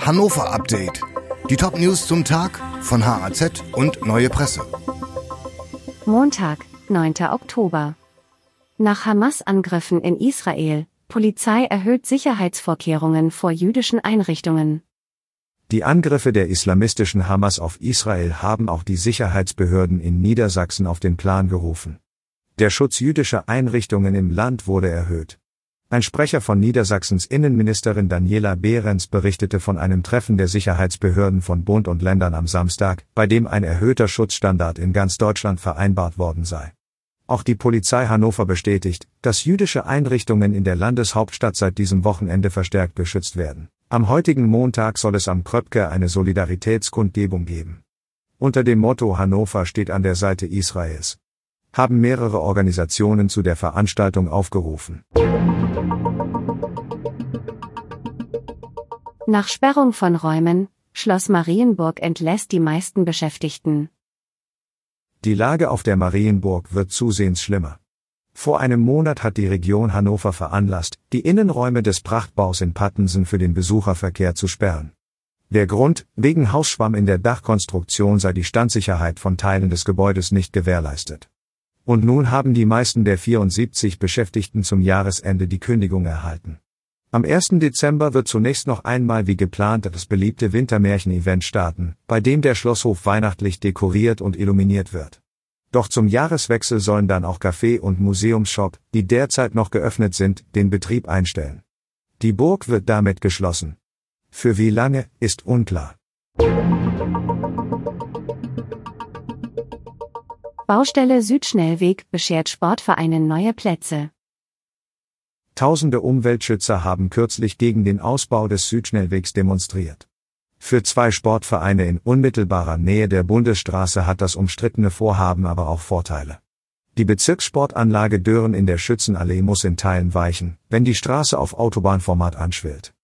Hannover Update. Die Top News zum Tag von HAZ und Neue Presse. Montag, 9. Oktober. Nach Hamas-Angriffen in Israel, Polizei erhöht Sicherheitsvorkehrungen vor jüdischen Einrichtungen. Die Angriffe der islamistischen Hamas auf Israel haben auch die Sicherheitsbehörden in Niedersachsen auf den Plan gerufen. Der Schutz jüdischer Einrichtungen im Land wurde erhöht. Ein Sprecher von Niedersachsens Innenministerin Daniela Behrens berichtete von einem Treffen der Sicherheitsbehörden von Bund und Ländern am Samstag, bei dem ein erhöhter Schutzstandard in ganz Deutschland vereinbart worden sei. Auch die Polizei Hannover bestätigt, dass jüdische Einrichtungen in der Landeshauptstadt seit diesem Wochenende verstärkt geschützt werden. Am heutigen Montag soll es am Kröpke eine Solidaritätskundgebung geben. Unter dem Motto Hannover steht an der Seite Israels haben mehrere Organisationen zu der Veranstaltung aufgerufen. Nach Sperrung von Räumen, Schloss Marienburg entlässt die meisten Beschäftigten. Die Lage auf der Marienburg wird zusehends schlimmer. Vor einem Monat hat die Region Hannover veranlasst, die Innenräume des Prachtbaus in Pattensen für den Besucherverkehr zu sperren. Der Grund, wegen Hausschwamm in der Dachkonstruktion sei die Standsicherheit von Teilen des Gebäudes nicht gewährleistet. Und nun haben die meisten der 74 Beschäftigten zum Jahresende die Kündigung erhalten. Am 1. Dezember wird zunächst noch einmal wie geplant das beliebte Wintermärchen-Event starten, bei dem der Schlosshof weihnachtlich dekoriert und illuminiert wird. Doch zum Jahreswechsel sollen dann auch Café und Museumsshop, die derzeit noch geöffnet sind, den Betrieb einstellen. Die Burg wird damit geschlossen. Für wie lange, ist unklar. Baustelle Südschnellweg beschert Sportvereinen neue Plätze. Tausende Umweltschützer haben kürzlich gegen den Ausbau des Südschnellwegs demonstriert. Für zwei Sportvereine in unmittelbarer Nähe der Bundesstraße hat das umstrittene Vorhaben aber auch Vorteile. Die Bezirkssportanlage Dören in der Schützenallee muss in Teilen weichen, wenn die Straße auf Autobahnformat anschwillt.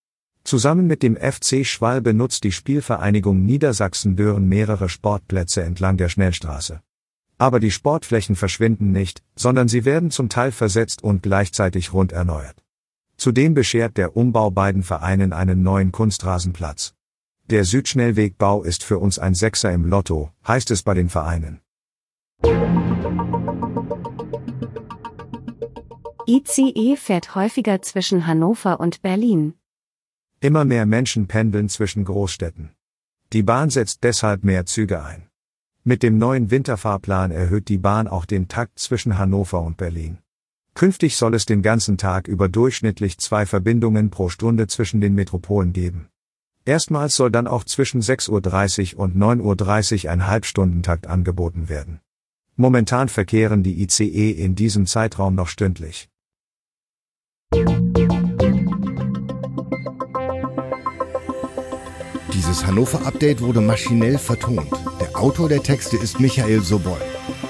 Zusammen mit dem FC Schwall benutzt die Spielvereinigung Niedersachsen Dören mehrere Sportplätze entlang der Schnellstraße. Aber die Sportflächen verschwinden nicht, sondern sie werden zum Teil versetzt und gleichzeitig rund erneuert. Zudem beschert der Umbau beiden Vereinen einen neuen Kunstrasenplatz. Der Südschnellwegbau ist für uns ein Sechser im Lotto, heißt es bei den Vereinen. ICE fährt häufiger zwischen Hannover und Berlin. Immer mehr Menschen pendeln zwischen Großstädten. Die Bahn setzt deshalb mehr Züge ein. Mit dem neuen Winterfahrplan erhöht die Bahn auch den Takt zwischen Hannover und Berlin. Künftig soll es den ganzen Tag über durchschnittlich zwei Verbindungen pro Stunde zwischen den Metropolen geben. Erstmals soll dann auch zwischen 6.30 Uhr und 9.30 Uhr ein Halbstundentakt angeboten werden. Momentan verkehren die ICE in diesem Zeitraum noch stündlich. Dieses Hannover-Update wurde maschinell vertont. Autor der Texte ist Michael Sobol.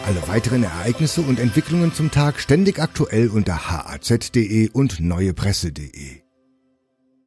Alle weiteren Ereignisse und Entwicklungen zum Tag ständig aktuell unter haz.de und neuepresse.de.